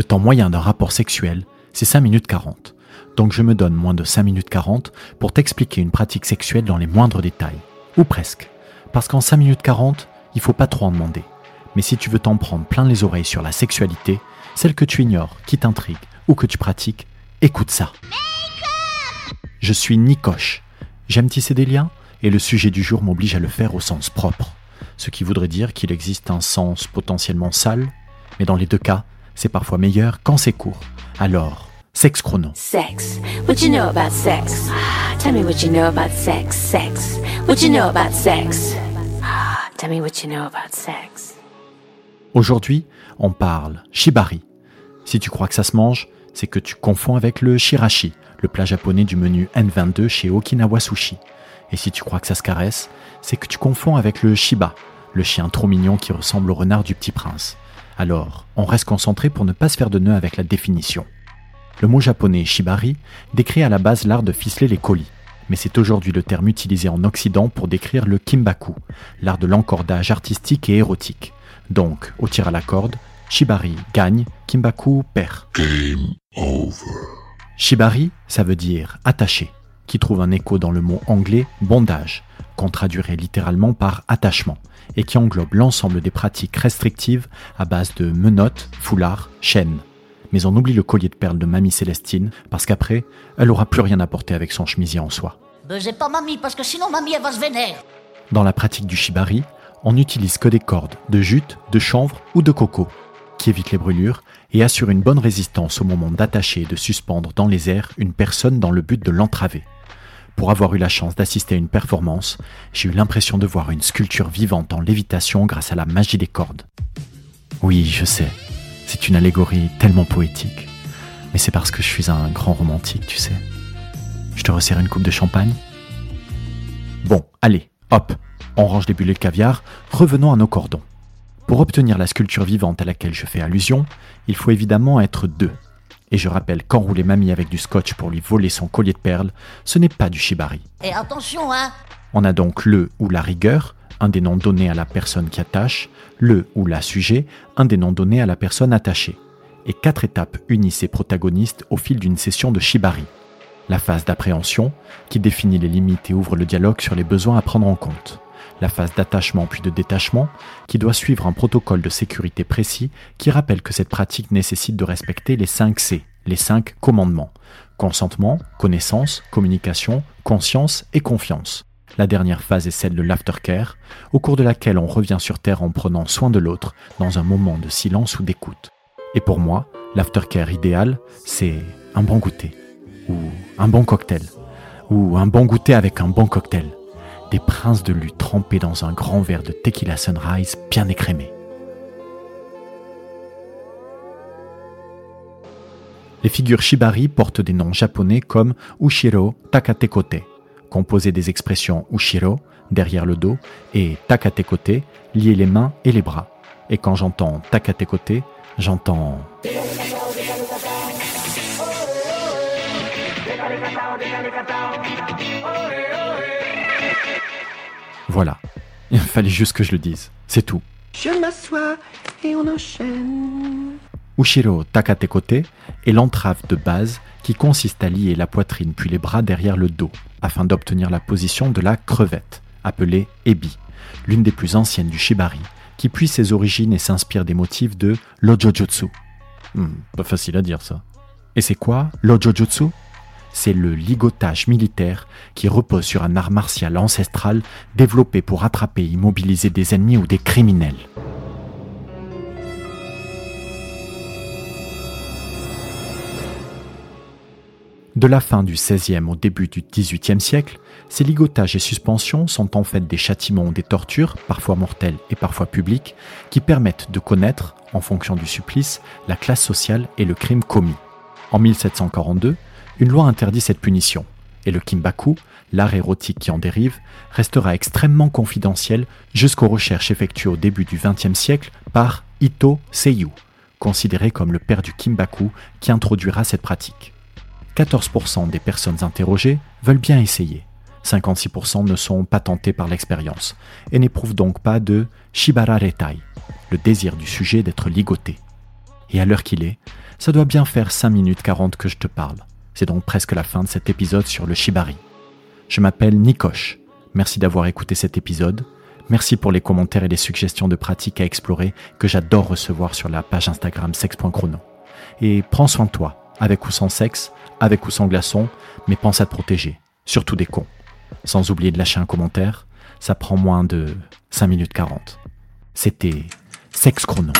Le temps moyen d'un rapport sexuel, c'est 5 minutes 40. Donc je me donne moins de 5 minutes 40 pour t'expliquer une pratique sexuelle dans les moindres détails. Ou presque. Parce qu'en 5 minutes 40, il faut pas trop en demander. Mais si tu veux t'en prendre plein les oreilles sur la sexualité, celle que tu ignores, qui t'intrigue ou que tu pratiques, écoute ça. Je suis Nicoche. J'aime tisser des liens et le sujet du jour m'oblige à le faire au sens propre. Ce qui voudrait dire qu'il existe un sens potentiellement sale, mais dans les deux cas, c'est parfois meilleur quand c'est court. Alors, sexe chrono. Sex. What you know about sex? Tell me what you know about sex. Sex. What you know about sex? Tell me what you know about sex. Aujourd'hui, on parle shibari. Si tu crois que ça se mange, c'est que tu confonds avec le shirashi, le plat japonais du menu N22 chez Okinawa Sushi. Et si tu crois que ça se caresse, c'est que tu confonds avec le shiba, le chien trop mignon qui ressemble au renard du petit prince. Alors, on reste concentré pour ne pas se faire de nœud avec la définition. Le mot japonais shibari décrit à la base l'art de ficeler les colis, mais c'est aujourd'hui le terme utilisé en Occident pour décrire le kimbaku, l'art de l'encordage artistique et érotique. Donc, au tir à la corde, shibari gagne, kimbaku perd. Game over. Shibari, ça veut dire attaché, qui trouve un écho dans le mot anglais bondage, qu'on traduirait littéralement par attachement, et qui englobe l'ensemble des pratiques restrictives à base de menottes, foulards, chaînes. Mais on oublie le collier de perles de Mamie Célestine, parce qu'après, elle aura plus rien à porter avec son chemisier en soie. Pas mamie, parce que sinon mamie elle va se vénère. Dans la pratique du shibari, on n'utilise que des cordes de jute, de chanvre ou de coco, qui évitent les brûlures et assurent une bonne résistance au moment d'attacher et de suspendre dans les airs une personne dans le but de l'entraver. Pour avoir eu la chance d'assister à une performance, j'ai eu l'impression de voir une sculpture vivante en lévitation grâce à la magie des cordes. Oui, je sais, c'est une allégorie tellement poétique, mais c'est parce que je suis un grand romantique, tu sais. Je te resserre une coupe de champagne Bon, allez, hop, on range les bulles de caviar, revenons à nos cordons. Pour obtenir la sculpture vivante à laquelle je fais allusion, il faut évidemment être deux. Et je rappelle qu'enrouler mamie avec du scotch pour lui voler son collier de perles, ce n'est pas du shibari. Et attention, hein On a donc le ou la rigueur, un des noms donnés à la personne qui attache, le ou la sujet, un des noms donnés à la personne attachée. Et quatre étapes unissent ces protagonistes au fil d'une session de shibari. La phase d'appréhension, qui définit les limites et ouvre le dialogue sur les besoins à prendre en compte. La phase d'attachement puis de détachement, qui doit suivre un protocole de sécurité précis qui rappelle que cette pratique nécessite de respecter les 5 C, les 5 commandements. Consentement, connaissance, communication, conscience et confiance. La dernière phase est celle de l'aftercare, au cours de laquelle on revient sur Terre en prenant soin de l'autre dans un moment de silence ou d'écoute. Et pour moi, l'aftercare idéal, c'est un bon goûter, ou un bon cocktail, ou un bon goûter avec un bon cocktail. Des princes de lutte trempés dans un grand verre de tequila sunrise bien écrémé. Les figures shibari portent des noms japonais comme Ushiro Takatekote, composé des expressions Ushiro, derrière le dos, et Takatekote, lier les mains et les bras. Et quand j'entends Takatekote, j'entends... Voilà, il fallait juste que je le dise, c'est tout. Je m'assois et on enchaîne. Ushiro Takatekote est l'entrave de base qui consiste à lier la poitrine puis les bras derrière le dos afin d'obtenir la position de la crevette, appelée ebi, l'une des plus anciennes du shibari, qui puise ses origines et s'inspire des motifs de l'ojojutsu. Hmm, pas facile à dire ça. Et c'est quoi l'ojojutsu? C'est le ligotage militaire qui repose sur un art martial ancestral développé pour attraper et immobiliser des ennemis ou des criminels. De la fin du XVIe au début du XVIIIe siècle, ces ligotages et suspensions sont en fait des châtiments ou des tortures, parfois mortelles et parfois publiques, qui permettent de connaître, en fonction du supplice, la classe sociale et le crime commis. En 1742, une loi interdit cette punition, et le kimbaku, l'art érotique qui en dérive, restera extrêmement confidentiel jusqu'aux recherches effectuées au début du XXe siècle par Ito Seiyu, considéré comme le père du kimbaku qui introduira cette pratique. 14% des personnes interrogées veulent bien essayer. 56% ne sont pas tentés par l'expérience et n'éprouvent donc pas de shibararetai, le désir du sujet d'être ligoté. Et à l'heure qu'il est, Ça doit bien faire 5 minutes 40 que je te parle. C'est donc presque la fin de cet épisode sur le shibari. Je m'appelle Nikosh. Merci d'avoir écouté cet épisode. Merci pour les commentaires et les suggestions de pratiques à explorer que j'adore recevoir sur la page Instagram sex.chrono. Et prends soin de toi, avec ou sans sexe, avec ou sans glaçon, mais pense à te protéger, surtout des cons. Sans oublier de lâcher un commentaire, ça prend moins de 5 minutes 40. C'était Sex Chrono.